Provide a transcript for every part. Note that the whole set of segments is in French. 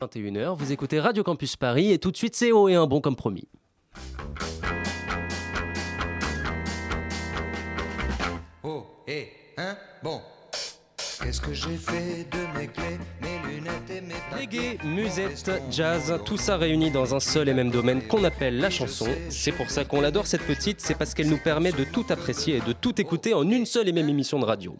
21h, vous écoutez Radio Campus Paris et tout de suite c'est haut et un bon comme promis. Oh, et bon. Qu'est-ce que j'ai fait de mes Reggae, musette, jazz, tout ça réuni dans un seul et même domaine qu'on appelle la chanson. C'est pour ça qu'on l'adore cette petite, c'est parce qu'elle nous permet de tout apprécier et de tout écouter en une seule et même émission de radio.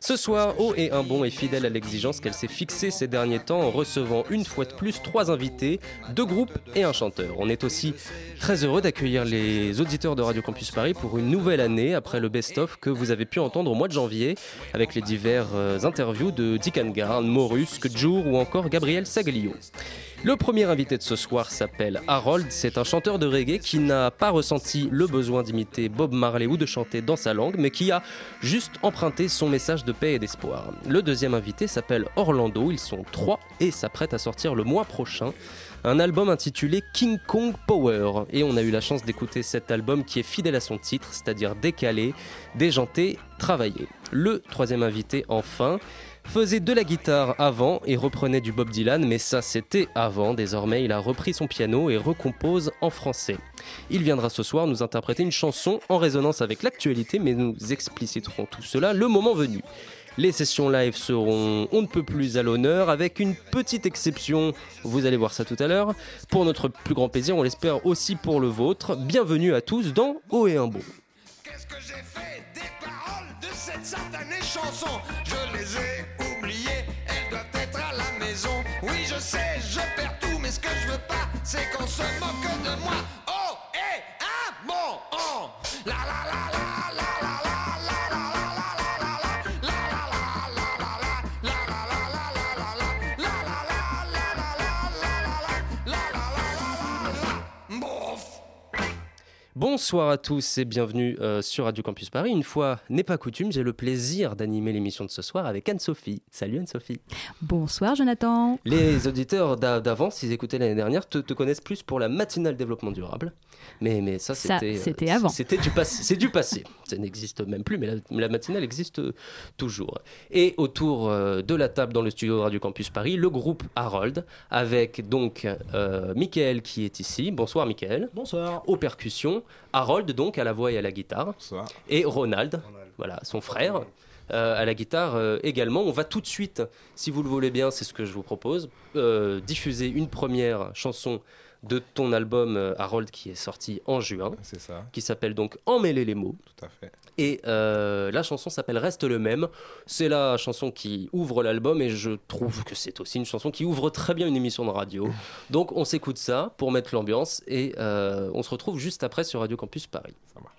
Ce soir, haut et un bon est fidèle à l'exigence qu'elle s'est fixée ces derniers temps en recevant une fois de plus trois invités, deux groupes et un chanteur. On est aussi très heureux d'accueillir les auditeurs de Radio Campus Paris pour une nouvelle année après le best-of que vous avez pu entendre au mois de janvier avec les divers euh, interviews de Dick Angarn, Morusque, Ou encore Gabriel Sagalio. Le premier invité de ce soir s'appelle Harold, c'est un chanteur de reggae qui n'a pas ressenti le besoin d'imiter Bob Marley ou de chanter dans sa langue, mais qui a juste emprunté son message de paix et d'espoir. Le deuxième invité s'appelle Orlando, ils sont trois et s'apprêtent à sortir le mois prochain un album intitulé King Kong Power. Et on a eu la chance d'écouter cet album qui est fidèle à son titre, c'est-à-dire décalé, déjanté, travaillé. Le troisième invité, enfin, faisait de la guitare avant et reprenait du Bob Dylan, mais ça c'était avant. Désormais, il a repris son piano et recompose en français. Il viendra ce soir nous interpréter une chanson en résonance avec l'actualité, mais nous expliciterons tout cela le moment venu. Les sessions live seront on ne peut plus à l'honneur, avec une petite exception, vous allez voir ça tout à l'heure. Pour notre plus grand plaisir, on l'espère aussi pour le vôtre. Bienvenue à tous dans Haut et un beau. De cette satanée chanson Je les ai oubliées, elles doivent être à la maison. Oui, je sais, je perds tout, mais ce que je veux pas, c'est qu'on se moque de moi. Oh, et un bon, oh, la la la la Bonsoir à tous et bienvenue euh, sur Radio Campus Paris. Une fois n'est pas coutume, j'ai le plaisir d'animer l'émission de ce soir avec Anne-Sophie. Salut Anne-Sophie. Bonsoir Jonathan. Les auditeurs d'a- d'avant, s'ils écoutaient l'année dernière, te, te connaissent plus pour la matinale développement durable. Mais, mais ça, c'était. euh, c'était avant. C'était du passé. C'est du passé. Ça n'existe même plus, mais la, la matinale existe euh, toujours. Et autour euh, de la table dans le studio de Radio Campus Paris, le groupe Harold, avec donc euh, Michael qui est ici. Bonsoir Michael. Bonsoir. Aux percussions. Harold donc à la voix et à la guitare. Bonsoir. Et Ronald, voilà, son frère. Euh, à la guitare euh, également. On va tout de suite, si vous le voulez bien, c'est ce que je vous propose, euh, diffuser une première chanson de ton album euh, Harold qui est sorti en juin, C'est ça, qui s'appelle donc Emmêler les mots. tout à fait. Et euh, la chanson s'appelle Reste le même. C'est la chanson qui ouvre l'album et je trouve que c'est aussi une chanson qui ouvre très bien une émission de radio. Donc on s'écoute ça pour mettre l'ambiance et euh, on se retrouve juste après sur Radio Campus Paris. Ça marche.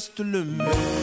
restent le même.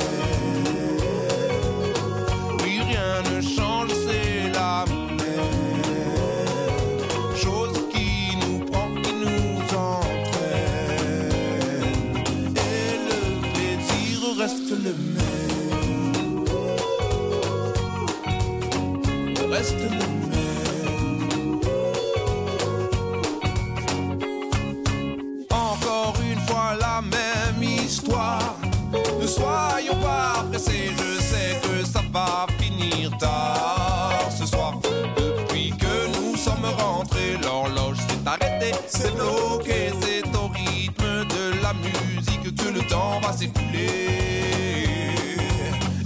Pas pressés, je sais que ça va finir tard ce soir. Depuis que nous sommes rentrés, l'horloge s'est arrêtée, c'est bloqué, c'est au rythme de la musique que le temps va s'écouler.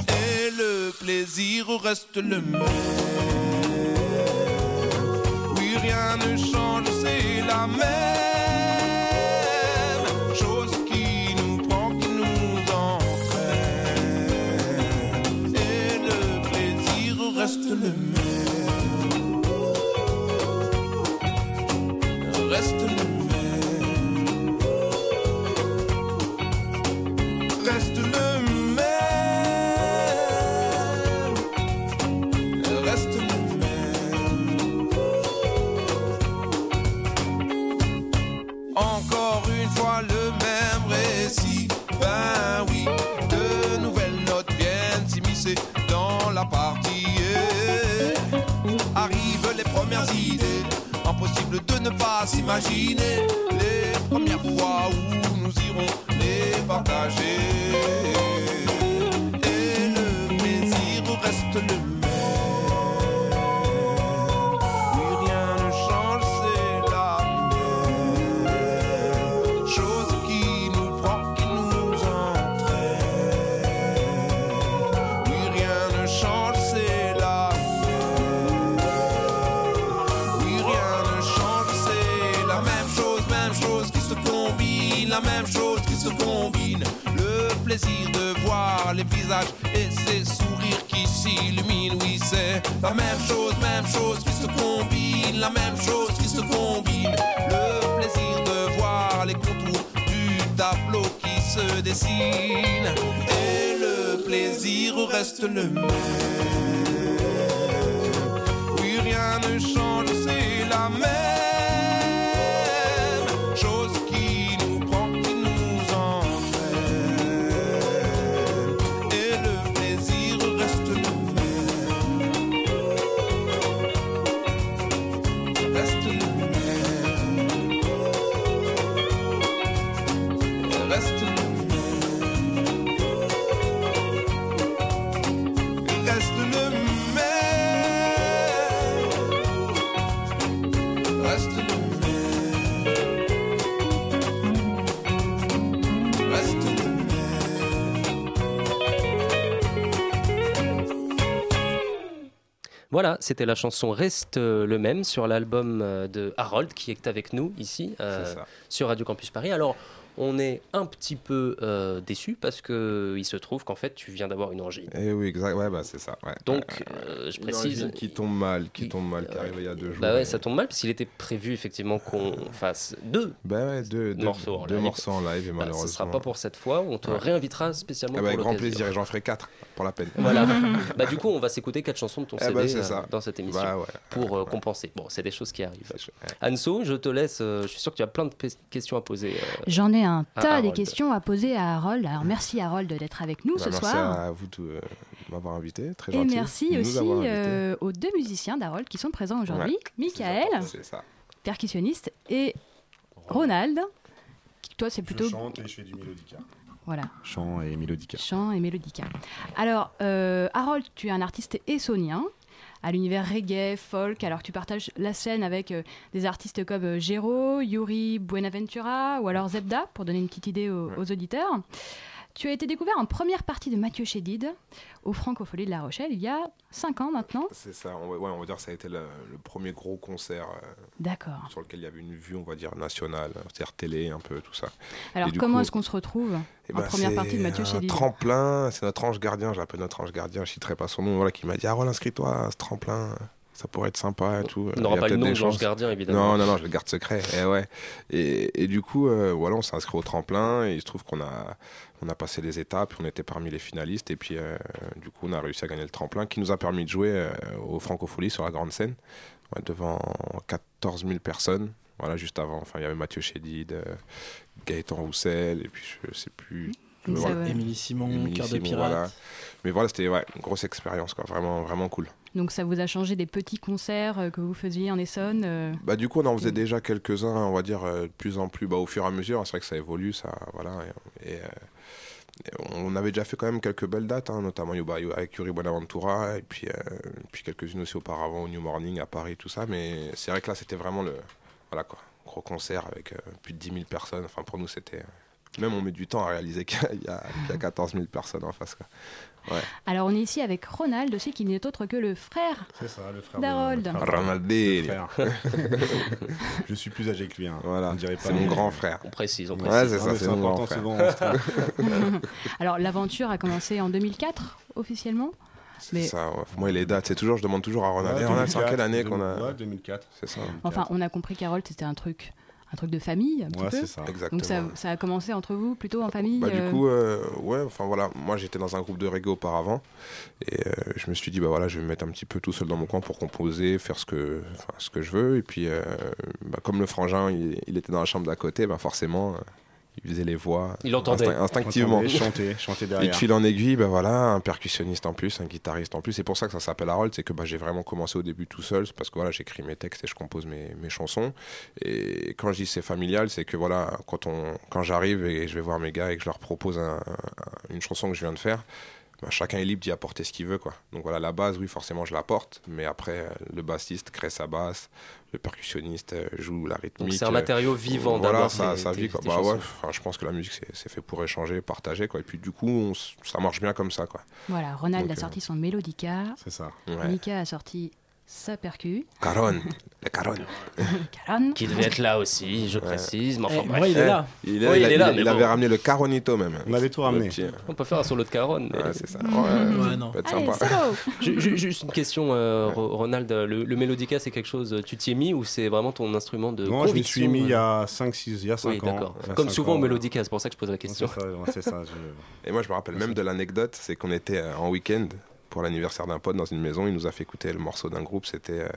Et le plaisir reste le même. Oui, rien ne change, c'est la même reste le même. Reste le même. Impossible de ne pas s'imaginer les premières fois où nous irons les partager. La même chose qui se combine. Le plaisir de voir les contours du tableau qui se dessine et le plaisir reste le même. Voilà, c'était la chanson Reste euh, le même sur l'album euh, de Harold qui est avec nous ici euh, sur Radio Campus Paris. Alors, on est un petit peu euh, déçu parce que il se trouve qu'en fait, tu viens d'avoir une angine. Eh oui, exact. Ouais, bah c'est ça. ouais. Donc, ouais. euh, je Une précise. angine qui tombe mal, qui tombe mal, qui arrive il y a deux jours. Bah ouais, et- ça tombe mal parce qu'il était prévu effectivement qu'on fasse deux. Bah ouais, deux, deux Morceaux en deux live. morceaux en live et Bah, malheureusement. ce sera pas pour cette fois. On te Ouais. réinvitera spécialement Ah bah, pour avec grand plaisir et j'en ferai quatre pour la peine. Voilà. bah du coup, on va s'écouter quatre chansons de ton Eh CD bah, euh, dans cette émission Bah ouais. pour euh, Ouais. compenser. Bon, c'est des choses qui arrivent. Anso, je te laisse. euh, je suis sûr que tu as plein de questions à poser. euh, J'en ai un à tas des questions à poser à Harold. Alors merci Harold d'être avec nous Bah, ce merci soir. à vous de euh, m'avoir invité, très Et gentil. merci de nous aussi euh, aux deux musiciens d'Harold qui sont présents aujourd'hui. Michael, ça. percussionniste, et Ronald. qui, Toi, c'est plutôt Je chante et je fais du mélodica. voilà, Chant et mélodica. chant et mélodica. Alors, euh, Harold, tu es un artiste essonien à l'univers reggae, folk. Alors, tu partages la scène avec euh, des artistes comme euh, Gero, Yuri Buenaventura ou alors Zebda, pour donner une petite idée aux, aux auditeurs. Tu as été découvert en première partie de Mathieu Chédid au Francofolie de La Rochelle il y a 5 ans maintenant. C'est ça. On va, ouais, on va dire que ça a été le, le premier gros concert euh, D'accord. sur lequel il y avait une vue, on va dire, nationale, c'est-à-dire télé, un peu, tout ça. Alors, comment est-ce qu'on se retrouve Eh en ben, première partie de Mathieu Chédid tremplin, c'est notre ange gardien, j'appelle notre ange gardien, je citerai pas son nom, voilà, qui m'a dit Ah, voilà, inscris-toi à ce tremplin, ça pourrait être sympa et tout. On Il y n'aura a pas le nom de gardien, évidemment. Non, non, non, je le garde secret. Et, ouais. et, et du coup, euh, voilà, on s'est inscrit au tremplin et il se trouve qu'on a, on a passé les étapes, on était parmi les finalistes et puis euh, du coup, on a réussi à gagner le tremplin qui nous a permis de jouer euh, au Francofolie sur la grande scène ouais, devant 14 000 personnes. Voilà, juste avant. Enfin, il y avait Mathieu Chédid, euh, Gaëtan Roussel et puis je sais plus. Voilà. Émilie Simon, Émilie Cœur de Simon, Pirate. voilà. Mais voilà, c'était ouais, une grosse expérience, quoi. Vraiment, vraiment cool. Donc ça vous a changé des petits concerts euh, que vous faisiez en Essonne euh, Bah, du coup, on en faisait déjà quelques-uns, on va dire, euh, de plus en plus, bah, au fur et à mesure. C'est vrai que ça évolue, ça, voilà. Et, et, et on avait déjà fait quand même quelques belles dates, hein, notamment avec Yuri Bonaventura, et puis, puis quelques-unes aussi auparavant au New Morning à Paris, tout ça. Mais c'est vrai que là, c'était vraiment le, voilà quoi, gros concert avec plus de 10 000 personnes. Enfin, pour nous, c'était. Même on met du temps à réaliser qu'il y, a- qu'il y a 14 000 personnes en face. Quoi. Alors on est ici avec Ronald aussi, qui n'est autre que le frère. C'est frère D'Harold. Ronaldinho. je suis plus âgé que lui. Hein. Voilà, On dirait pas, c'est mon grand frère. On précise, on Ouais, précise. c'est Ah, ça, mais c'est c'est mon grand important frère. souvent. on se trompe. Alors l'aventure a commencé en 2004 officiellement. C'est Mais- ça, ouais. moi, les dates, c'est toujours, je demande toujours à Ronald. Ouais, Ronald, c'est en 2004, quelle année qu'on a. Ouais, 2004. C'est ça. 2004. Enfin, on a compris qu'Harold c'était un truc, un truc de famille un petit Ouais, peu. c'est ça. Exactement. Donc ça, ça a commencé entre vous plutôt en famille. Bah, euh, Du coup, euh, ouais, enfin voilà, moi j'étais dans un groupe de reggae auparavant et euh, je me suis dit, bah voilà, je vais me mettre un petit peu tout seul dans mon coin pour composer, faire ce que, ce que je veux. Et puis, euh, bah, comme le frangin, il, il était dans la chambre d'à côté, bah forcément, euh, il faisait les voix. Il entendait. instinct- instinctivement. Chanter, chanter Et derrière. de fil en aiguille, ben voilà, un percussionniste en plus, un guitariste en plus. C'est pour ça que ça s'appelle Harold, c'est que bah, j'ai vraiment commencé au début tout seul, c'est parce que voilà, j'écris mes textes et je compose mes, mes chansons. Et quand je dis c'est familial, c'est que voilà, quand, on, quand j'arrive et je vais voir mes gars et que je leur propose un- un- une chanson que je viens de faire, bah, chacun est libre d'y apporter ce qu'il veut. Quoi. Donc voilà, la base, oui, forcément, je l'apporte, mais après, euh, le bassiste crée sa basse, le percussionniste euh, joue la rythmique. C'est un euh, matériau vivant voilà, d'abord. ça, ça vit quoi. Bah ouais, enfin, je pense que la musique c'est c'est fait pour échanger, partager quoi. Et puis du coup, on ça marche bien comme ça quoi. Voilà, Ronald Donc, a euh, sorti son Mélodica, C'est ça. Ouais. Mika a sorti sa percu, Caron, le Caron. Caron. Qui devait être là aussi, je précise. Mais enfin, Eh, bref. moi, il est là. Il, Ouais, est là, il- mais il bon. avait ramené le Caronito même. On avait tout ramené. Le petit, On peut faire un solo de Caron. mais- Ouais, c'est ça. Ouais, Ouais, non. ça peut être Allez, sympa. solo Ju- ju- Juste une question, euh, Ro- Ronald. Le, le mélodica, c'est quelque chose. Tu t'y es mis ou c'est vraiment ton instrument de Non, je m'y suis conviction, mis il y euh a 5-6, il y a 5 Oui, ans. d'accord. Il y a Comme cinq souvent ans, au ouais. mélodica, c'est pour ça que je pose la C'est question. ça, ouais, c'est ça. je- Et moi, je me rappelle même de l'anecdote, c'est qu'on était euh, en week-end pour l'anniversaire d'un pote dans une maison. Il nous a fait écouter le morceau d'un groupe. C'était euh,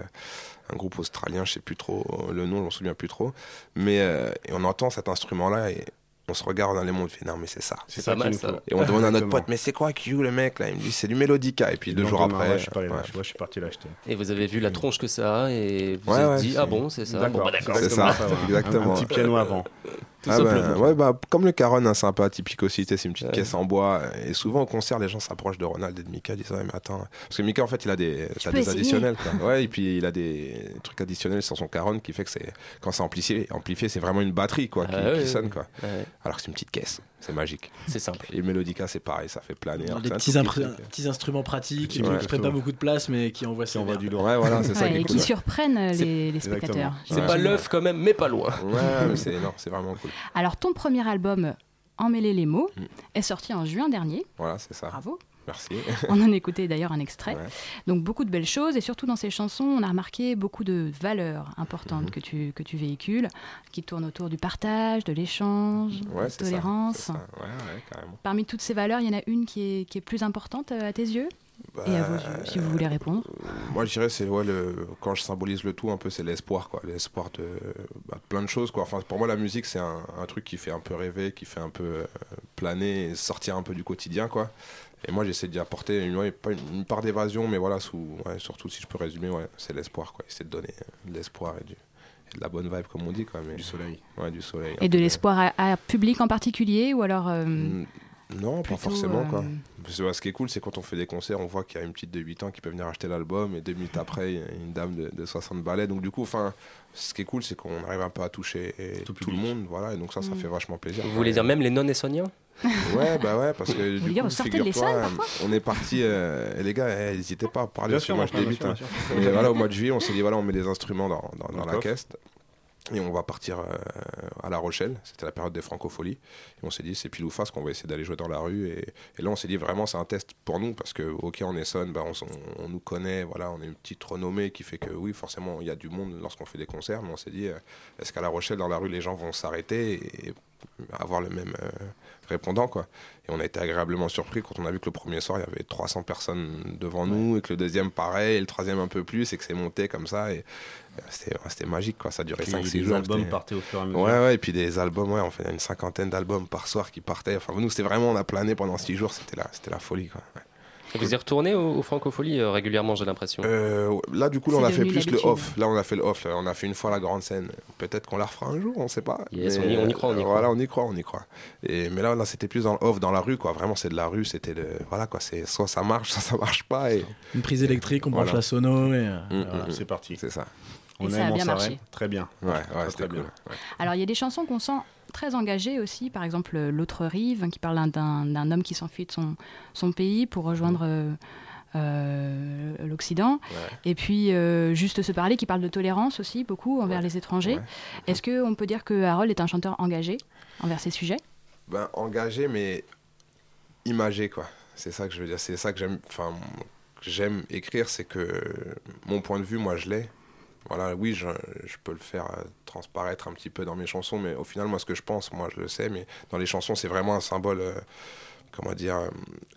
un groupe australien, je sais plus trop le nom, je m'en souviens plus trop. Mais euh, et on entend cet instrument-là et on se regarde dans les mondes. On fait non, mais c'est ça. C'est pas ça mal, ça. faut. Et on demande à notre pote, mais c'est quoi qui joue le mec là? Il me dit c'est du mélodica. Et puis deux jours après, ouais, je suis pas allé là, ouais. je vois, je suis parti l'acheter. Et vous avez vu la tronche que ça a et vous Ouais, vous êtes dit c'est- ah bon c'est ça. Bon, D'accord, bah, d'accord. c'est exactement ça, exactement. Un, un petit piano avant. Tout Ah bah, ouais, bah, comme le Caron, hein, c'est un peu atypique aussi, c'est une petite Ouais. caisse en bois. Et souvent au concert, les gens s'approchent de Ronald et de Mika, ils disent Ouais, mais attends. Parce que Mika, en fait, il a des, additionnels. Quoi. Ouais, et puis il a des trucs additionnels sur son Caron qui fait que c'est, quand c'est amplifié, amplifié c'est vraiment une batterie quoi, qui, Ah ouais, qui ouais, sonne. ouais. Quoi. Ouais, Alors que c'est une petite caisse, c'est magique. c'est simple. Et Melodica, c'est pareil, ça fait planer. alors Des petits, instruments pratiques qui ne truc, prennent pas beaucoup de place mais qui envoient voit du lourd. Ouais, voilà, c'est ça Ouais, qui et qui surprennent euh, les, les spectateurs. C'est Ouais. pas l'œuf quand même, mais pas loin. Ouais, mais c'est vraiment cool. Alors, ton premier album, Emmêler les mots, Mm. est sorti en juin dernier. Voilà, c'est ça. Bravo. Merci. On en écoutait d'ailleurs un extrait. Ouais. Donc beaucoup de belles choses et surtout dans ces chansons, on a remarqué beaucoup de valeurs importantes Mhm. que, tu, que tu véhicules, qui tournent autour du partage, de l'échange, Ouais, de ça, tolérance. ça. Ouais, carrément. Parmi toutes ces valeurs, il y en a une qui est, qui est plus importante euh, à tes yeux? Et à vos Bah, yeux, si vous voulez répondre. Moi, je dirais, c'est ouais, le, quand je symbolise le tout, un peu, c'est l'espoir, quoi. L'espoir de, bah, de plein de choses, quoi. Enfin, pour moi, la musique, c'est un, un truc qui fait un peu rêver, qui fait un peu euh, planer, et sortir un peu du quotidien, quoi. Et moi, j'essaie d'y apporter une, ouais, pas une, une part d'évasion, mais voilà, sous, ouais, surtout si je peux résumer, ouais, c'est l'espoir, quoi. Essayer de donner euh, de l'espoir et, du- de la bonne vibe, comme on dit, quoi. Mais, Du soleil. ouais, du soleil. Et de l'espoir à, à public en particulier ou alors euh, Non, pas forcément, quoi. euh, Parce que, ouais, ce qui est cool, c'est quand on fait des concerts, on voit qu'il y a une petite de 8 ans qui peut venir acheter l'album et deux minutes après, il y a une dame de, de 60 balais. Donc, du coup, enfin, ce qui est cool, c'est qu'on arrive un peu à toucher et Tout tout, le monde. Voilà, et donc ça, ça Mm. fait vachement plaisir. Vous quoi. voulez Et- dire même les non-essoniens Ouais, bah ouais, parce que du coup, figure-toi, euh, on est parti, euh, et les gars, eh, n'hésitez pas à parler sûr, moi je débute. hein. voilà, au mois de juillet, on s'est dit, voilà, on met des instruments dans, dans, la caisse. Et on va partir euh, à La Rochelle. C'était la période des francopholies. Et on s'est dit, c'est pile ou face qu'on va essayer d'aller jouer dans la rue. Et, et là, on s'est dit, vraiment, c'est un test pour nous. Parce que, OK, en Essonne, bah, on, s- on- on nous connaît. Voilà, on est une petite renommée qui fait que, oui, forcément, il y a du monde lorsqu'on fait des concerts. Mais on s'est dit, euh, est-ce qu'à La Rochelle, dans la rue, les gens vont s'arrêter et avoir le même euh, répondant, quoi? Et on a été agréablement surpris quand on a vu que le premier soir, il y avait 300 personnes devant nous, et que le deuxième, pareil, et le troisième un peu plus, et que c'est monté comme ça. Et c'était magique, quoi. Ça Puis 5-6 les jours. albums c'était- partaient au fur et à mesure. Ouais, ouais, et puis des albums, ouais, on fait une cinquantaine d'albums par soir qui partaient. Enfin, nous, c'était vraiment, on a plané pendant 6 jours, c'était la, c'était la folie, quoi. Ouais. Vous y retournez aux, aux francopholies euh, régulièrement, j'ai l'impression. Euh, là, du coup, là, on a fait plus le off. Là, on a fait le off. là. On a fait une fois la grande scène. Peut-être qu'on la refera un jour, on sait pas. Yes, Mais, on y- on y croit, on y euh, croit. Voilà, on y croit, on y croit. Et, mais là, là c'était plus dans le off, dans la rue, quoi. Vraiment, c'est de la rue. C'était de. Voilà, quoi. C'est soit ça marche, soit ça marche pas. Et Une prise électrique, on branche Voilà. la sono et. euh, Mm, Voilà, mm, mm. c'est parti. c'est ça. On ça a aime, on bien s'arrête. marché. Très bien. Ouais, ouais, Très, c'était très cool. bien. Ouais. Alors il y a des chansons qu'on sent très engagées aussi, par exemple euh, L'autre rive, hein, qui parle d'un- homme qui s'enfuit de son, son pays pour rejoindre euh, euh, l'Occident. Ouais. Et puis euh, Juste se parler, qui parle de tolérance aussi, beaucoup envers Ouais. les étrangers. Ouais. Est-ce qu'on peut dire que Harold est un chanteur engagé envers ces sujets? Ben, engagé, mais imagé, quoi. C'est ça que je veux dire. C'est ça que j'aime. Enfin, que j'aime écrire, c'est que mon point de vue, moi, je l'ai. Voilà, oui, je, peux le faire euh, transparaître un petit peu dans mes chansons, mais au final, moi, ce que je pense, moi, je le sais, mais dans les chansons, c'est vraiment un symbole euh, comment dire, euh,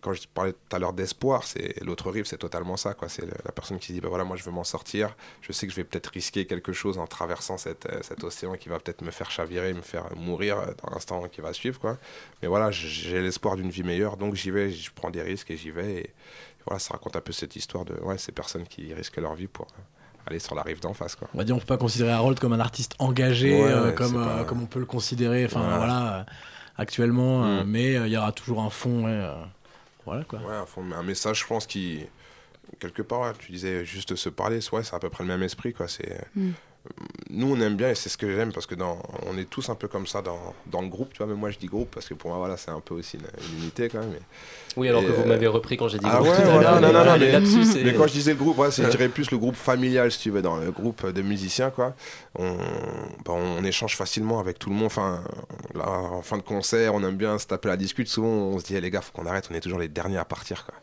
quand je parlais tout à l'heure d'espoir, c'est l'autre rive, c'est totalement ça. quoi. C'est la personne qui dit, bah voilà, moi je veux m'en sortir, je sais que je vais peut-être risquer quelque chose en traversant cet océan qui va peut-être me faire chavirer, me faire mourir dans l'instant qui va suivre. Quoi. Mais voilà, j'ai l'espoir d'une vie meilleure, donc j'y vais, je prends des risques et j'y vais. Et, voilà, ça raconte un peu cette histoire de ouais, ces personnes qui risquent leur vie pour aller sur la rive d'en face. Quoi. On va dire, on peut pas considérer Harold comme un artiste engagé, Ouais, euh, comme, euh, pas- comme on peut le considérer, enfin Voilà. voilà, euh, actuellement, euh, Mm. mais euh, il y aura toujours un fond, ouais, euh, voilà quoi. Ouais, à fond, mais un message, je pense, qui. Quelque part, tu disais juste se parler, ouais, c'est à peu près le même esprit, quoi. C'est. Mm. Nous, on aime bien, et c'est ce que j'aime, parce que dans, on est tous un peu comme ça dans, dans le groupe, tu vois. Mais moi, je dis groupe, parce que pour moi, voilà, c'est un peu aussi une, une unité, quand même. mais- Oui, alors Et, que vous euh, m'avez repris quand j'ai dit Ah groupe ouais, tout voilà, non, mais non, non, mais- Mais quand je disais le groupe, ouais, c'est, je dirais plus le groupe familial, si tu veux, dans le groupe de musiciens, quoi. On, bah, on échange facilement avec tout le monde. Enfin, là, en fin de concert, on aime bien se taper la discute. Souvent, on se dit, Eh, les gars, faut qu'on arrête, on est toujours les derniers à partir, quoi.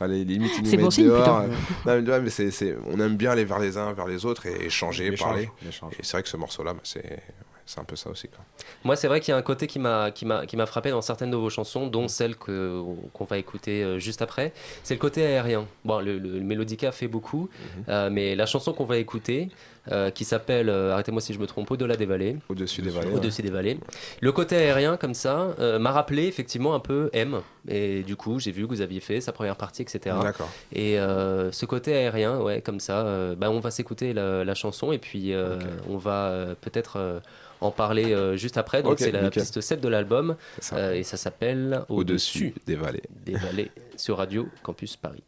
Allez, limite, ils nous C'est bon dehors. Non, mais, ouais, mais c'est, c'est- on aime bien aller vers les uns, vers les autres et échanger, L'échange, parler. l'échange. Et c'est vrai que ce morceau-là, bah, c'est, c'est un peu ça aussi, quoi. Moi, c'est vrai qu'il y a un côté qui m'a qui m'a qui m'a frappé dans certaines de vos chansons, dont celle que qu'on va écouter euh, juste après. C'est le côté aérien. Bon, le, le, le Mélodica fait beaucoup, Mm-hmm. euh, mais la chanson qu'on va écouter, euh, qui s'appelle, euh, arrêtez-moi si je me trompe, Au-delà des vallées. Au-dessus des vallées. ouais. Au-dessus des vallées. Le côté aérien, comme ça, euh, m'a rappelé effectivement un peu M. Et du coup, j'ai vu que vous aviez fait sa première partie, etc. D'accord. Et ce côté aérien, ouais, comme ça, bah, on va s'écouter la, la chanson et puis on va peut-être en parler euh, juste après. Donc c'est la nickel. piste 7 de l'album euh, et ça s'appelle Au-dessus des vallées. des vallées sur Radio Campus Paris.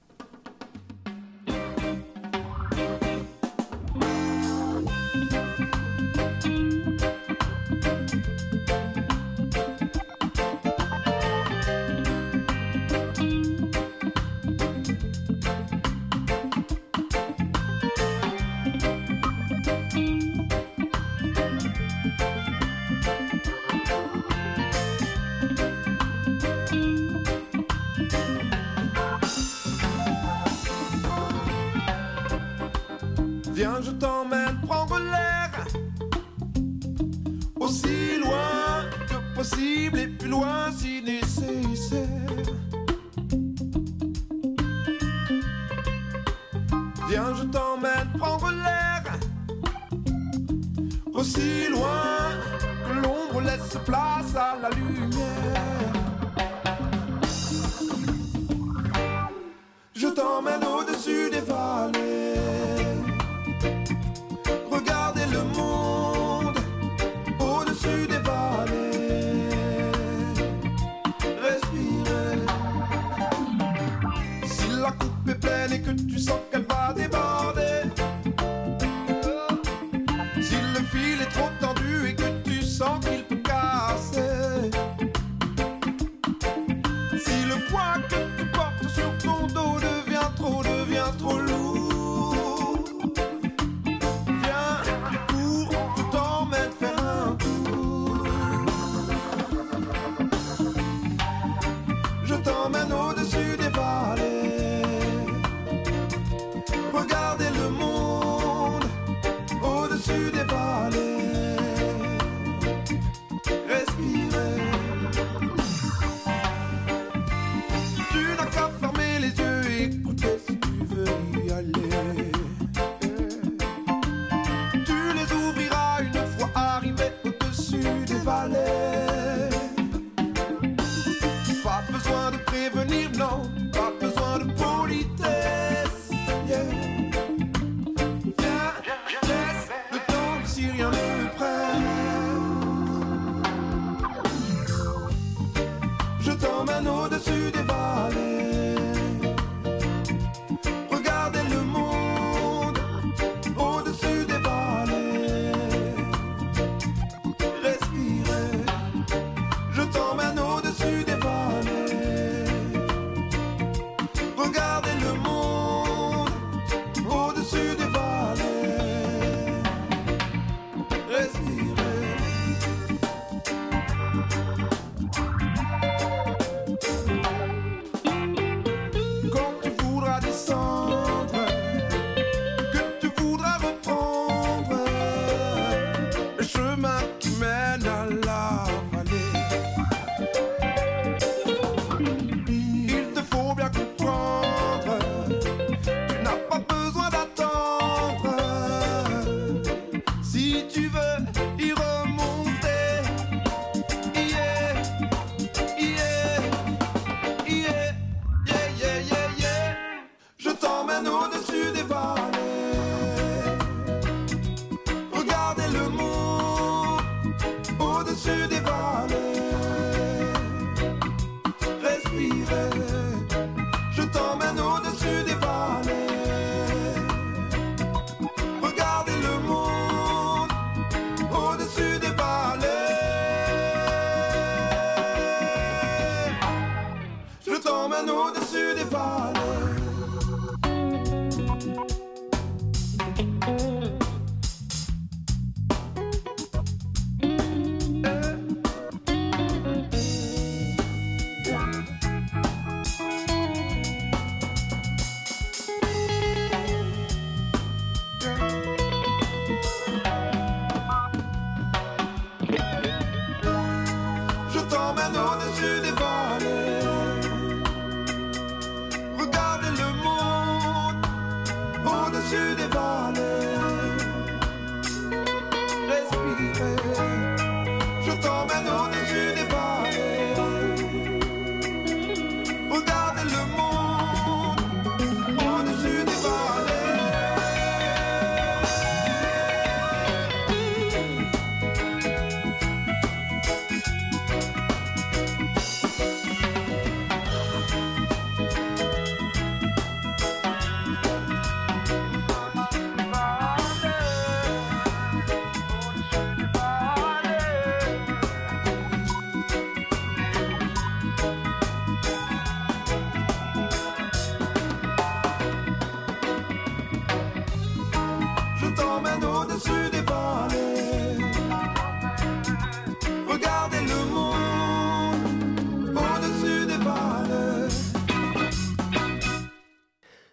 Tu sens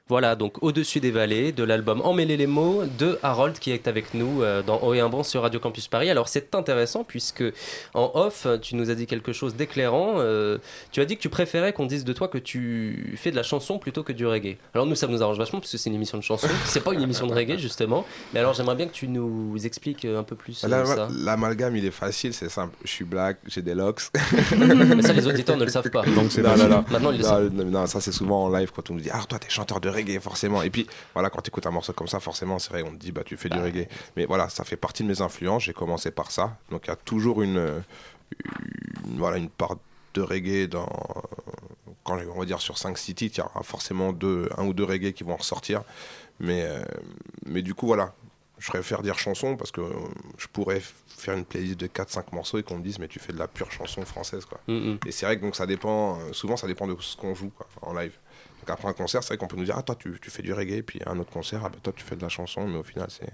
Voilà, donc Au-dessus des vallées, de l'album Emmêler les mots de Harold qui est avec nous euh, dans Haut et un bon sur Radio Campus Paris. Alors c'est intéressant puisque en off, tu nous as dit quelque chose d'éclairant. Euh, tu as dit que tu préférais qu'on dise de toi que tu fais de la chanson plutôt que du reggae. Alors nous, ça nous arrange vachement parce que c'est une émission de chanson. C'est pas une émission de reggae justement. Mais alors j'aimerais bien que tu nous expliques un peu plus euh, ça. L'amalgame, il est facile, c'est simple. Je suis black, j'ai des locks. Mais ça, les auditeurs ne le savent pas. Donc c'est non, non, non. Maintenant, ils le savent. Non, non, ça c'est souvent en live quand on nous dit Ah, toi t'es chanteur de reggae, forcément. Et puis voilà, quand tu écoutes un morceau comme ça, forcément, c'est vrai, on te dit Bah, tu fais du reggae. Mais voilà, ça fait partie de mes influences. J'ai commencé par ça. Donc il y a toujours une, une- voilà, une part de reggae dans. Quand on va dire sur 5-6 titres, il y aura forcément deux, un ou deux reggae qui vont en ressortir. Mais, euh, mais du coup, voilà. Je préfère dire chanson parce que euh, je pourrais faire une playlist de 4-5 morceaux et qu'on me dise mais tu fais de la pure chanson française quoi. Mm, mm. Et c'est vrai que donc ça dépend, euh, souvent ça dépend de ce qu'on joue quoi, en live. Donc après un concert, c'est vrai qu'on peut nous dire ah toi tu, tu fais du reggae, puis un autre concert, ah bah toi tu fais de la chanson, mais au final c'est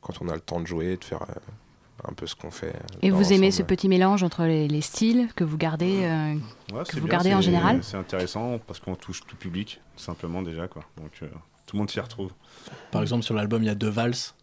quand on a le temps de jouer, de faire euh, un peu ce qu'on fait. Et vous aimez ce petit mélange entre les, les styles que vous gardez euh, Ouais, que vous bien, gardez en général? C'est intéressant parce qu'on touche tout public, simplement déjà quoi. Donc euh, tout le monde s'y retrouve. Par exemple, sur l'album, il y a deux valses.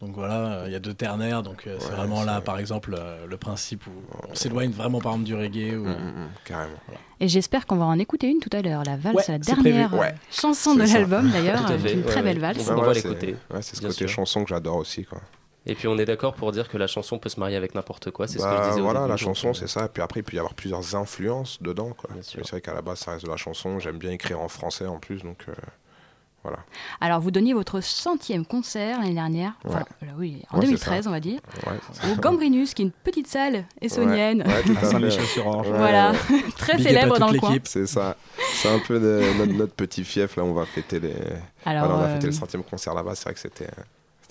Donc voilà, euh, il y a deux ternaires. Donc euh, c'est Ouais, vraiment là, par exemple, euh, le principe où on s'éloigne vraiment, par exemple, du reggae. Ou... Mm, mm, mm, carrément. Et j'espère qu'on va en écouter une tout à l'heure. La valse, Ouais, la dernière Ouais. chanson de l'album d'ailleurs, une ouais, très belle valse. On Ouais, va l'écouter, c'est- Ouais, c'est ce bien côté sûr. chanson que j'adore aussi quoi. Et puis on est d'accord pour dire que la chanson peut se marier avec n'importe quoi. C'est ce que je Bah, disais au voilà, début, la chanson c'est ça, et puis après il peut y avoir plusieurs influences dedans. C'est vrai qu'à la base ça reste de la chanson, j'aime bien écrire en français en plus, donc euh, voilà. Alors vous donniez votre centième concert l'année dernière, enfin Ouais. euh, oui, en Ouais, c'est 2013 on va dire, Ouais, au Gambrinus, qui est une petite salle essonienne, à. Saint-Michel-sur-Orge. Voilà, ouais. très Big célèbre dans le coin. l'équipe. C'est ça. C'est un peu de- notre, notre petit fief. Là, on va fêter les. Alors Voilà, on a euh, fêté le centième concert là-bas. C'est vrai que c'était. assez-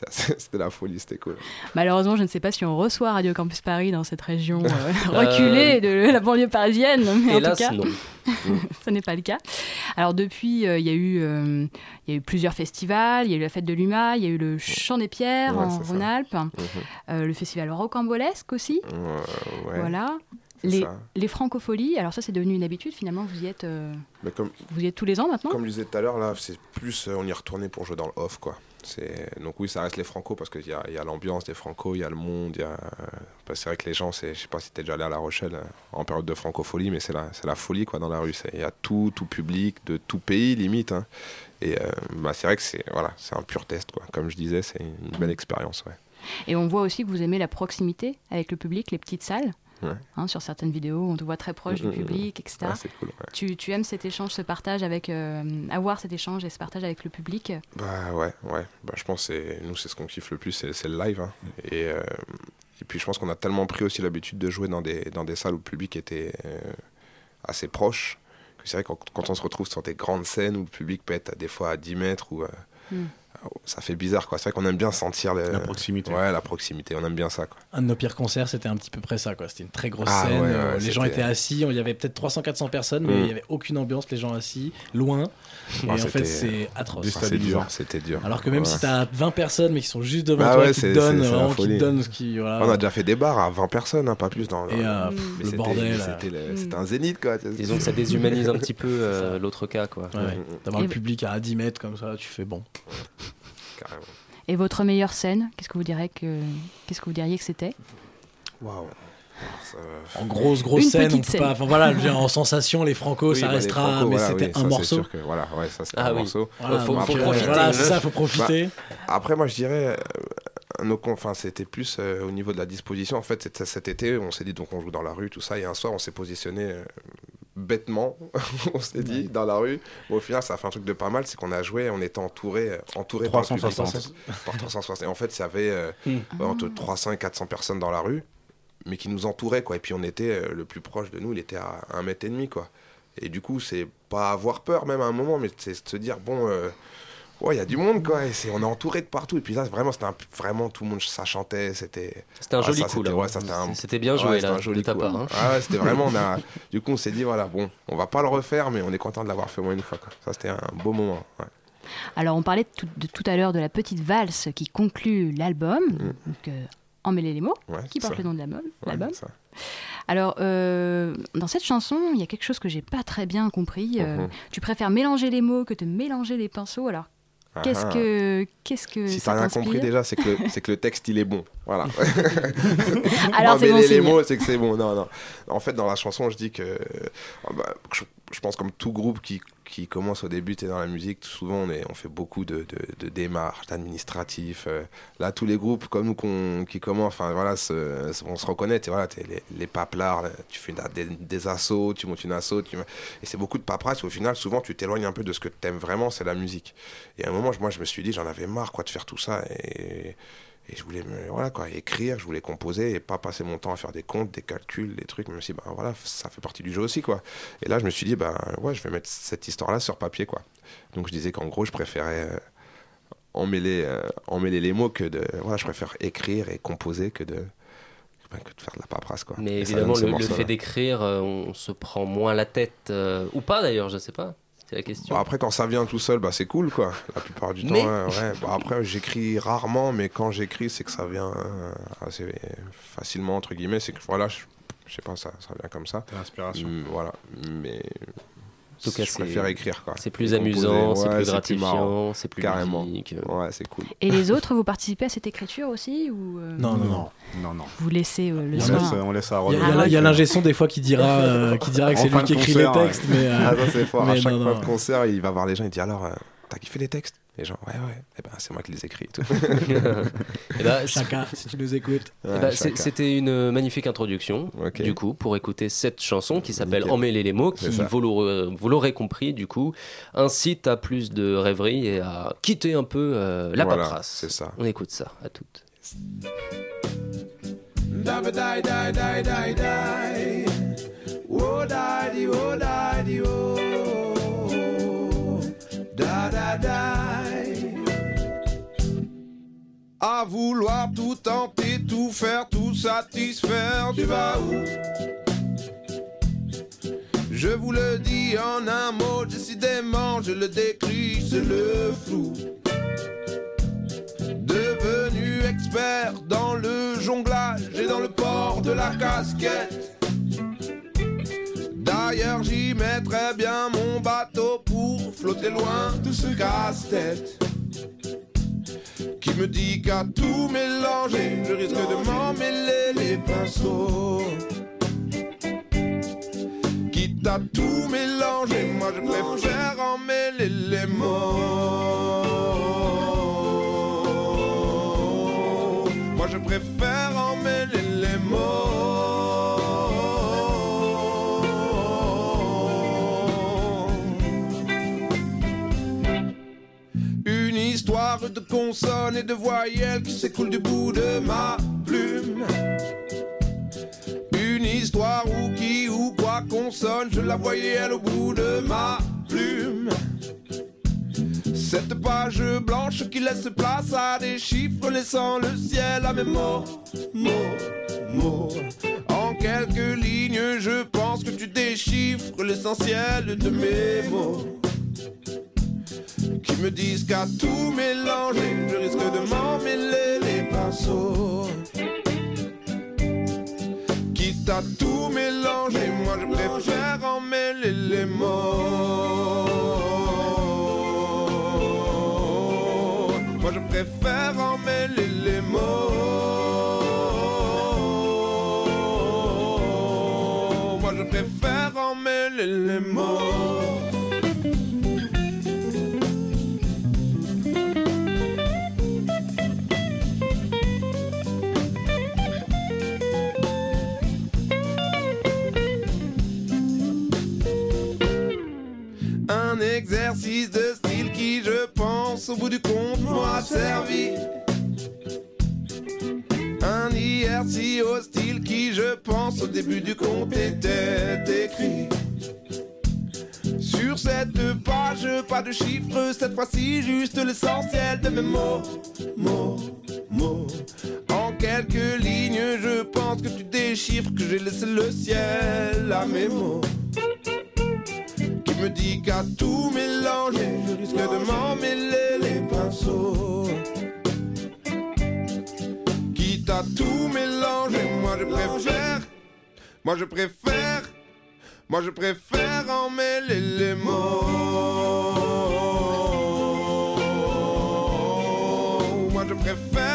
C'était la folie, c'était cool. malheureusement je ne sais pas si on reçoit Radio Campus Paris dans cette région euh, reculée de la banlieue parisienne, mais Hélas, en tout cas non. ce n'est pas le cas. Alors depuis euh, il y a eu euh, il y a eu plusieurs festivals, il y a eu la fête de l'UMA, il y a eu le Chant des Pierres Ouais, en. Rhône-Alpes, Mhm. euh, le festival rocambolesque aussi, Euh, ouais, voilà. Les, francopholies, alors ça c'est devenu une habitude finalement, vous y êtes, euh, Mais comme, vous y êtes tous les ans maintenant? Comme je disais tout à l'heure, là, c'est plus. euh, on y est retourné pour jouer dans le off, quoi. Donc, oui, ça reste les franco parce qu'il y a, y a l'ambiance des franco, il y a le monde. Y a... c'est vrai que les gens, je sais pas si t'es déjà allé à La Rochelle euh, en période de francophonie, mais c'est la, la folie, quoi, dans la rue. Il y a tout, tout public, de tout pays, limite. hein. Et euh, bah, c'est vrai que c'est voilà, c'est un pur test, quoi. Comme je disais, c'est une belle expérience, ouais. Et on voit aussi que vous aimez la proximité avec le public, les petites salles. Ouais. Hein, sur certaines vidéos, on te voit très proche Mm, mm, du mm. public, etc. Ouais, cool, ouais. tu, tu aimes cet échange, ce partage avec, euh, avoir cet échange et ce partage avec le public? Bah ouais, ouais. Bah, je pense que nous, c'est ce qu'on kiffe le plus, c'est le live. hein. Et, euh, et puis je pense qu'on a tellement pris aussi l'habitude de jouer dans des, dans des salles où le public était euh, assez proche, que c'est vrai que quand, quand on se retrouve sur des grandes scènes où le public peut être à- des fois à 10 mètres, ou, Mm. Ça fait bizarre. quoi. C'est vrai qu'on aime bien sentir La proximité. Ouais, la proximité, on aime bien ça. Quoi. Un de nos pires concerts, c'était un petit peu près ça. quoi. C'était une très grosse Ah scène. ouais, ouais, euh, les gens c'était- étaient assis. Il y avait peut-être 300-400 personnes, mais Mm. il n'y avait aucune ambiance. Les gens assis, loin. Et Ah, en fait, c'était- c'est atroce. Ah, c'est Déstabilisant. dur, c'était dur. Alors que même Ouais. si t'as 20 personnes, mais qui sont juste devant Ah toi, ouais, qui te donnent, c'est- c'est la vraiment, qui te folie. donnent ce qui. Voilà. On a déjà fait des bars à 20 personnes, hein, pas plus dans le. Et euh, Mm. Mais le c'était- bordel. euh, C'était Mm. c'était un zénith, quoi. Disons que ça déshumanise un petit peu euh, l'autre cas, quoi. D'avoir le public à 10 mètres comme ça, tu fais bon. carrément. Et votre meilleure scène, qu'est-ce que vous diriez que, qu'est-ce que, vous diriez que c'était? Waouh. Ça- En grosse, grosse Une scène, petite on peut scène. pas. Enfin voilà, dire, en sensation, les Franco, Oui, ça bah, restera, Franco, mais voilà, c'était oui, ça, un c'est morceau. sûr que, voilà, ouais, ça c'était Ah un oui. morceau. Voilà, Faut- donc, faut euh, profiter. Voilà, c'est ça, faut profiter. Après, moi, je dirais, euh, enfin, c'était plus euh, au niveau de la disposition. En fait, cet été, on s'est dit, donc on joue dans la rue, tout ça, et un soir, on s'est positionné euh, bêtement, on s'est dit, dans la rue. Au final, ça a fait un truc de pas mal, c'est qu'on a joué, on était entouré, euh, entouré par le public. 360. par 360. Et en fait, il y avait euh, ouais, entre 300 et 400 personnes dans la rue, mais qui nous entouraient, quoi. Et puis on était, euh, le plus proche de nous, il était à un mètre et demi, quoi. Et du coup, c'est pas avoir peur, même à un moment, mais c'est se dire, bon, euh, ouais, il y a du monde, quoi. Et c'est, on est entouré de partout. Et puis là, vraiment, c'était un- vraiment tout le monde, ça chantait, c'était. C'était un Ah, joli ça, coup, c'était- là. ouais, c'était un- C'était bien Ouais, joué, c'était là, un joli de ta coup, part. hein. hein. Ah ouais, c'était vraiment, on a, du coup, on s'est dit, voilà, bon, on va pas le refaire, mais on est content de l'avoir fait au moins une fois, quoi. Ça, c'était un beau moment, ouais. Alors, on parlait de tout, de tout à l'heure de la petite valse qui conclut l'album, donc euh, Emmêler les mots. Ouais, qui porte ça. le nom de l'album. Ouais. Alors, euh, dans cette chanson, il y a quelque chose que j'ai pas très bien compris. Euh, Mhm. Tu préfères mélanger les mots que te mélanger les pinceaux. Alors, qu'est-ce que, qu'est-ce que Si t'as rien compris déjà, c'est que, le- c'est que le texte il est bon. Voilà. Alors, c'est bon les signe. mots, c'est que c'est bon. Non, non. En fait, dans la chanson, je dis que. ah bah, je, je pense comme tout groupe qui, qui commence au début, t'es dans la musique, souvent on, fait beaucoup de, démarches, d'administratifs. euh, là, tous les groupes comme nous qui commencent, enfin voilà, on se reconnaît. T'es voilà, t'es les, les paplards, tu fais des, assauts, tu montes une assaut. Tu... Et c'est beaucoup de paperasse. Au final, souvent, tu t'éloignes un peu de ce que t'aimes vraiment, c'est la musique. Et à un moment, moi, je me suis dit, j'en avais marre quoi, de faire tout ça. Et je voulais me, voilà, quoi, écrire, je voulais composer et pas passer mon temps à faire des comptes, des calculs, des trucs, même si ben, voilà, ça fait partie du jeu aussi. Quoi. Et là, je me suis dit, ben, ouais, je vais mettre cette histoire-là sur papier. Quoi. Donc je disais qu'en gros, je préférais euh, emmêler, euh, emmêler les mots que de. Voilà, je préfère écrire et composer que de, que de faire de la paperasse. Quoi. Mais Et évidemment, le, fait d'écrire, euh, on se prend moins la tête. euh, ou pas d'ailleurs, je sais pas. C'est la question. Bon, après, quand ça vient tout seul, bah, c'est cool, quoi. La plupart du Mais- temps, ouais, ouais. Bah, après, j'écris rarement, mais quand j'écris, c'est que ça vient euh, assez facilement, entre guillemets. C'est que, voilà, je, je sais pas, ça, ça vient comme ça. T'as l'inspiration. Mm, voilà. Mais tout cas, je c'est- préfère écrire. C'est plus amusant, c'est ouais, plus gratifiant, c'est plus Carrément. ludique. Ouais, c'est cool. Et les autres, vous participez à cette écriture aussi ou euh, Non, non, non. Non, non. Vous laissez euh, le On soin laisse, on laisse à Il y a, Rodolphe. il y a l'ingé son des fois qui dira, euh, qui dira que c'est lui qui écrit concert, les textes, mais, euh, Ah, ça, c'est fort. à chaque non, fois non. de concert, il va voir les gens, il dit alors, euh, t'as kiffé les textes? Les gens, ouais, ouais. Eh ben, c'est moi qui les écris. et tout. Et bah, chacun, si tu nous écoutes. eh Ouais, bah. C'était une magnifique introduction, du coup, pour écouter cette chanson qui s'appelle Nickel. Emmêler les mots, qui, vous l'aurez vous l'aurez compris, du coup, incite à plus de rêverie et à quitter un peu euh, la Voilà, paperasse. c'est ça. On écoute ça, à toutes. Da da. À vouloir tout tenter, tout faire, tout satisfaire, tu vas où? Je vous le dis en un mot, décidément, je le décris, c'est le flou. Devenu expert dans le jonglage et dans le port de la casquette. D'ailleurs, j'y mettrais bien mon bateau pour flotter loin de ce casse-tête qui me dit qu'à tout mélanger, je risque de m'emmêler les pinceaux. Quitte à tout mélanger, moi je préfère emmêler les mots. Consonnes et de voyelles qui s'écoule du bout de ma plume. Une histoire où qui ou quoi consonne, je la voyais elle au bout de ma plume. Cette page blanche qui laisse place à des chiffres laissant le ciel à mes mots, mots, mots. En quelques lignes, je pense que tu déchiffres l'essentiel de mes mots qui me disent qu'à tout mélanger, je risque de m'emmêler les pinceaux. Quitte à tout mélanger, moi je préfère emmêler les mots. Moi je préfère emmêler les mots. Moi je préfère emmêler les mots. Pense, au bout du compte, m'aura servi. Un hier si hostile qui, je pense, au début du compte était écrit. Sur cette page, pas de chiffres, cette fois-ci, juste l'essentiel de mes mots, mots, mots. En quelques lignes, je pense que tu déchiffres que j'ai laissé le ciel à mes mots qui me dis qu'à tout mélanger, je risque de m'emmêler les pinceaux. Quitte à tout mélanger, moi je préfère, moi je préfère, moi je préfère emmêler les mots. Moi je préfère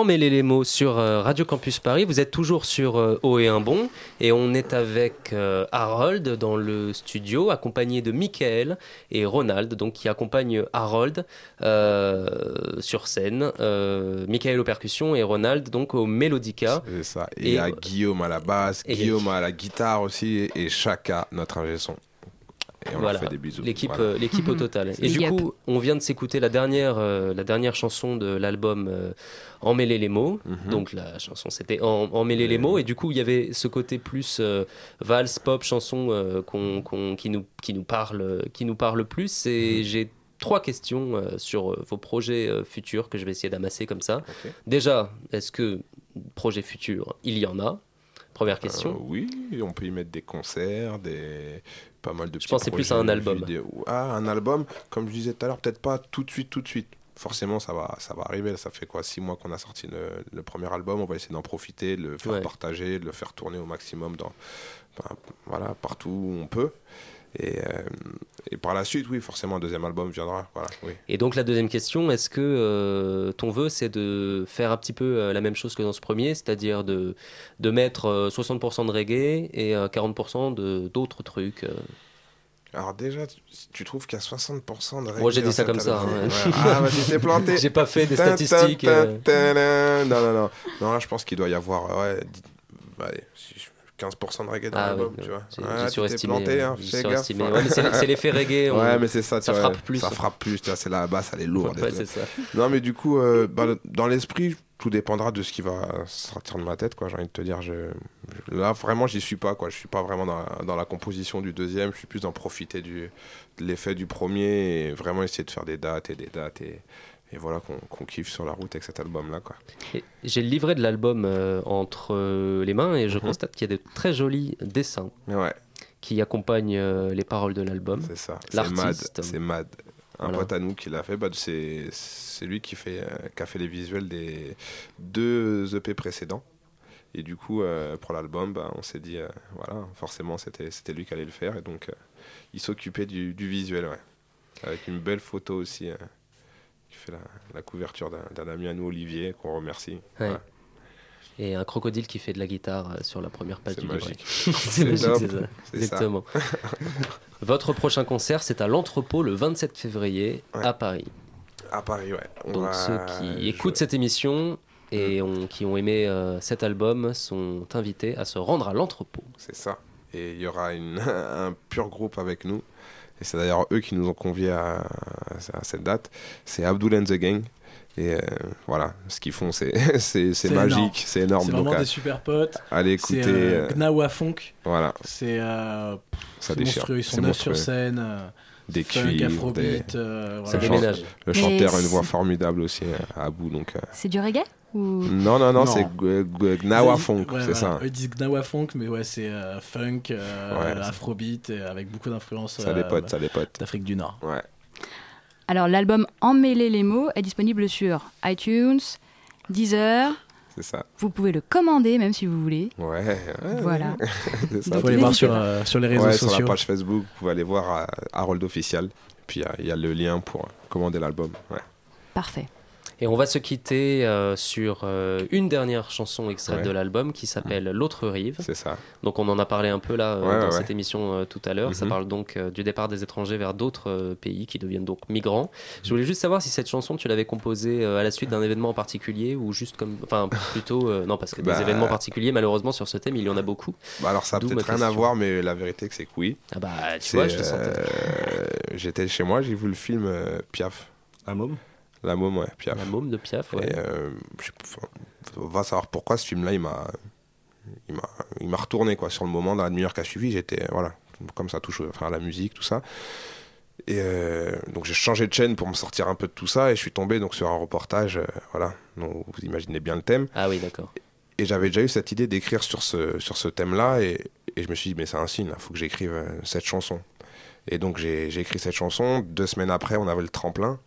Emmêler les mots sur euh, Radio Campus Paris. Vous êtes toujours sur euh, Haut et un bon et on est avec euh, Harold dans le studio, accompagné de Michael et Ronald, donc qui accompagnent Harold euh, sur scène. Euh, Michael aux percussions et Ronald donc au Mélodica. C'est ça. Et Et- a Guillaume à la basse, Guillaume à la guitare aussi, et Chaka, notre ingé son. Et on Voilà, leur fait des bisous. L'équipe, Voilà. euh, l'équipe au total. Et du up. coup, on vient de s'écouter la dernière, euh, la dernière chanson de l'album euh, Emmêler les mots. Mhm. Donc la chanson c'était En- Emmêler les mots. Et du coup, il y avait ce côté plus euh, valse, pop, chanson euh, qui, nous, qui, nous parle, qui nous parle plus. Mhm. Et j'ai trois questions euh, sur vos projets euh, futurs que je vais essayer d'amasser comme ça. Déjà, est-ce que projet futur, il y en a? Première question. Euh, oui, on peut y mettre des concerts, des pas mal de. que c'est plus projets un album. vidéo. Ah, un album, comme je disais tout à l'heure, peut-être pas tout de suite, tout de suite. Forcément, ça va, ça va arriver. Ça fait quoi, six mois qu'on a sorti le, le premier album. On va essayer d'en profiter, de le faire Ouais. partager, de le faire tourner au maximum dans, ben, voilà, partout où on peut. Et, euh, et par la suite, oui, forcément, un deuxième album viendra. Voilà, oui. Et donc la deuxième question, est-ce que euh, ton vœu c'est de faire un petit peu euh, la même chose que dans ce premier, c'est-à-dire de, de mettre euh, 60% de reggae et euh, 40% de d'autres trucs. Alors déjà, tu, tu trouves qu'il y a 60% de Moi, j'ai reggae dit ça comme ça, hein. Ouais. Ah, bah, tu t'es planté. J'ai pas fait des statistiques. Non, non, non. Non, là, je pense qu'il doit y avoir ouais, bah, allez, si je- 15% de reggae dans Ah l'album, oui, tu vois. j'ai surestimé. planté, hein, surestimé. gaffe. Ouais, mais c'est l'effet reggae. on- Ouais, mais c'est ça, tu ça vois, frappe plus. Ça frappe plus, tu vois, c'est la basse, elle est lourde. Ouais, et tout. c'est ça. Non, mais du coup, euh, bah, dans l'esprit, tout dépendra de ce qui va sortir de ma tête, quoi. J'ai envie de te dire, je, là, vraiment, j'y suis pas, quoi. Je suis pas vraiment dans la, dans la composition du deuxième. Je suis plus dans profiter du, de l'effet du premier et vraiment essayer de faire des dates et des dates et, et voilà qu'on kiffe sur la route avec cet album-là, quoi. Et J'ai le livret de l'album euh, entre euh, les mains et je Mhm. constate qu'il y a de très jolis dessins ouais, qui accompagnent euh, les paroles de l'album. c'est ça. C'est Mad. L'artiste. C'est Mad. Un Voilà. pote à nous qui l'a fait, bah, c'est lui qui, fait, qui a fait les visuels des deux EP précédents. Et du coup, pour l'album, bah, on s'est dit, voilà, forcément, c'était lui qui allait le faire. Et donc, il s'occupait du, du visuel, ouais. Avec une belle photo aussi, euh, qui fait la, la couverture d'un ami à nous, Olivier, qu'on remercie. Ouais. Voilà. Et un crocodile qui fait de la guitare euh, sur la première page du magique. c'est magique, c'est ça. Exactement. Votre prochain concert, c'est à l'entrepôt le 27 février Ouais. à Paris. À Paris, ouais. On Donc va- ceux qui je- Mm. écoutent cette émission et ont- qui ont aimé euh, cet album sont invités à se rendre à l'entrepôt. C'est ça. et il y aura une, un pur groupe avec nous. Et c'est d'ailleurs eux qui nous ont conviés à, à cette date. C'est Abdul and the Gang. Et euh, voilà, ce qu'ils font, c'est c'est- c'est C'est énorme. magique, c'est énorme. C'est Donc, vraiment à- des super potes. allez C'est écouter. euh, euh, Gnawa Funk. voilà, C'est euh, ça c'est déchire. monstrueux. Ils sont C'est neuf sur scène. euh, Des cuivres, des- afrobeat. euh, Ça voilà. chante. déménage. Le chanteur a une voix c'est- formidable aussi, euh, Abou. Donc, euh, C'est du reggae? Ou... Non, non, non, Non. c'est Gnawa Funk, ouais, c'est ça. Eux, ils disent Gnawa Funk, mais ouais, c'est euh, funk, euh, Ouais, afrobeat, et avec beaucoup d'influences Ça euh, dépote, ça dépote. d'Afrique du Nord. Ouais. Alors, l'album Emmêler les mots est disponible sur iTunes, Deezer. C'est ça. Vous pouvez le commander même si vous voulez. Ouais, ouais, Voilà. Il faut aller voir sur, euh, sur les réseaux Ouais, sur sociaux. la page Facebook, vous pouvez aller voir euh, Harold Official. Puis il y y, a le lien pour commander l'album. Ouais. Parfait. Et on va se quitter euh, sur euh, une dernière chanson extraite Ouais. de l'album qui s'appelle L'autre rive. C'est ça. Donc on en a parlé un peu là euh, Ouais, dans ouais, cette émission euh, tout à l'heure. Ça Mhm. parle donc euh, du départ des étrangers vers d'autres euh, pays qui deviennent donc migrants. Je voulais juste savoir si cette chanson tu l'avais composée euh, à la suite d'un événement en particulier ou juste comme, enfin plutôt euh, non parce que Bah. des événements particuliers malheureusement sur ce thème il y en a beaucoup. Bah alors ça a peut-être rien à voir, mais la vérité c'est que oui. Ah bah tu C'est, vois je te sentais. euh, J'étais chez moi, j'ai vu le film euh, Piaf. Un môme La môme, ouais, Piaf. La môme de Piaf. Ouais. Et euh, enfin, va savoir pourquoi ce film-là, il m'a, il m'a, il m'a retourné quoi. Sur le moment, dans la demi-heure qui a suivi, j'étais voilà, comme ça touche, enfin la musique, tout ça. Et euh, donc j'ai changé de chaîne pour me sortir un peu de tout ça et je suis tombé donc sur un reportage, euh, voilà. Donc vous imaginez bien le thème. Ah oui d'accord. Et j'avais déjà eu cette idée d'écrire sur ce, sur ce thème-là et, et je me suis dit mais c'est un signe, il faut que j'écrive euh, cette chanson. Et donc j'ai écrit cette chanson. Deux semaines après, on avait le tremplin.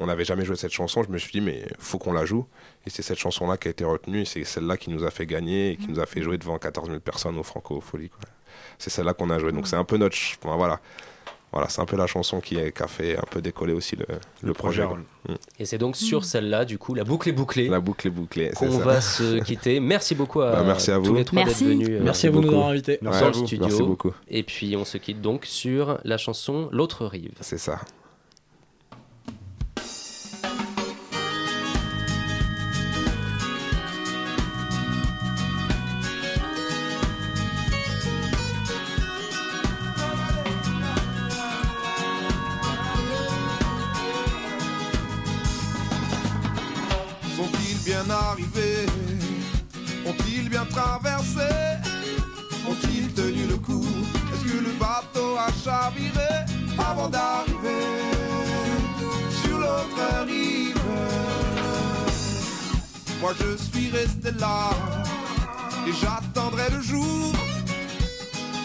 On n'avait jamais joué cette chanson. Je me suis dit mais faut qu'on la joue. Et c'est cette chanson-là qui a été retenue. Et c'est celle-là qui nous a fait gagner et qui nous a fait jouer devant 14 000 personnes au Franco Folie. quoi. C'est celle-là qu'on a joué. Donc c'est un peu notre, ch- enfin, voilà. Voilà, c'est un peu la chanson qui, est- qui a fait un peu décoller aussi le, le, projet. Harold. Et c'est donc sur celle-là du coup la boucle est bouclée. La boucle est bouclée. c'est qu'on ça. va se quitter. Merci beaucoup à, Bah, merci à tous vous. les trois d'être Merci. venus. euh, Merci à vous de nous avoir invités. Merci dans à le studio. Merci beaucoup. Et puis on se quitte donc sur la chanson L'autre rive. C'est ça. Chaviré avant d'arriver sur l'autre rive Moi je suis resté là et j'attendrai le jour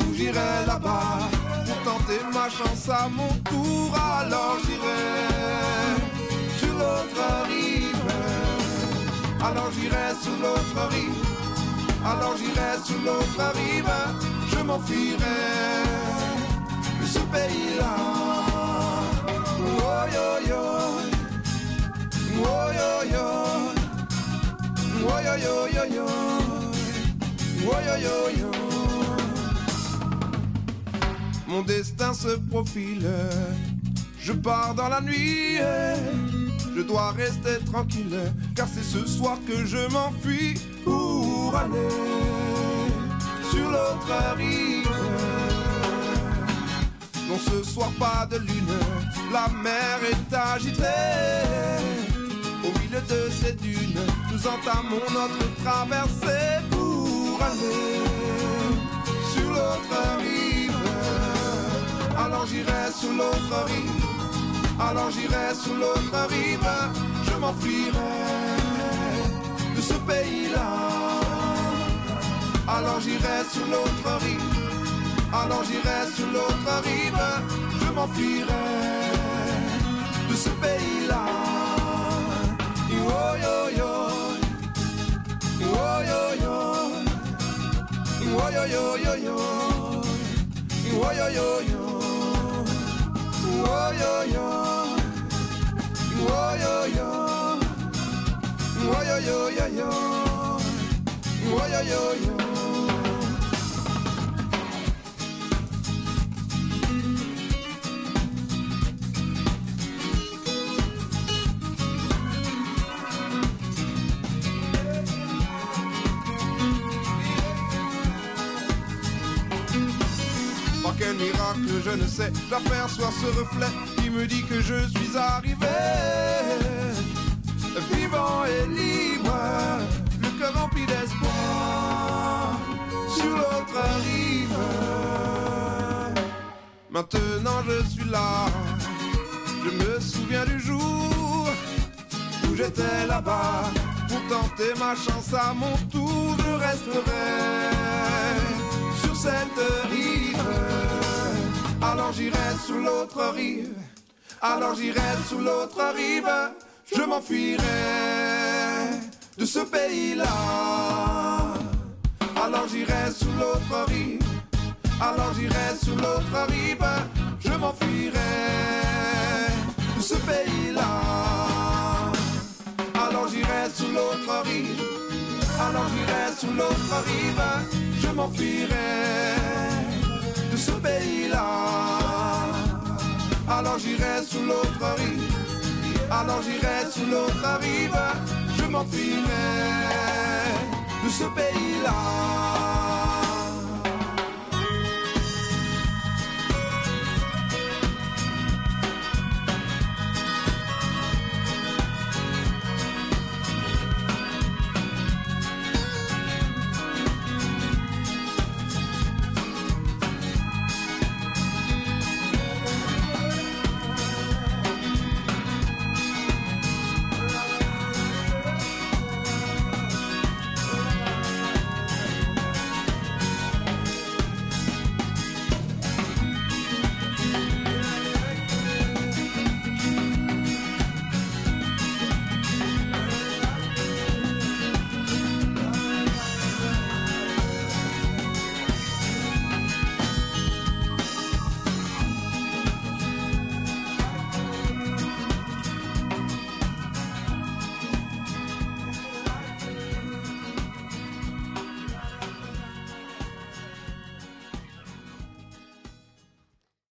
où j'irai là-bas pour tenter ma chance à mon tour. Alors j'irai sur l'autre rive. Alors j'irai sur l'autre rive. Alors j'irai sur l'autre rive. Je m'enfuirai ce pays-là. Yo yo yo yo. Mon destin se profile. Je pars dans la nuit. Je dois rester tranquille. Car c'est ce soir que je m'enfuis pour aller sur l'autre rive. Non, ce soir pas de lune. La mer est agitée. Au milieu de ces dunes, nous entamons notre traversée pour aller sur l'autre rive. Alors j'irai sur l'autre rive. Alors j'irai sur l'autre rive. Je m'enfuirai de ce pays-là. Alors j'irai sur l'autre rive. Alors j'irai sur l'autre rive. Je m'enfuirai de ce pays-là. Oh yo yo. Oh yo yo. Oh yo j'aperçois ce reflet qui me dit que je suis arrivé. Vivant et libre, le cœur rempli d'espoir sur l'autre rive. Maintenant je suis là, je me souviens du jour où j'étais là-bas pour tenter ma chance à mon tour. Je resterai sur cette rive. Alors j'irai sur l'autre rive. Alors j'irai sur l'autre rive. Je m'enfuirai de ce pays-là. Alors j'irai sur l'autre rive. Alors j'irai sur l'autre rive. Je m'enfuirai de ce pays-là. Alors j'irai sur l'autre rive. Alors j'irai sur l'autre rive. Je m'enfuirai ce pays-là. Alors j'irai sur l'autre rive. Alors j'irai sur l'autre rive. Je m'enfuirai de ce pays-là.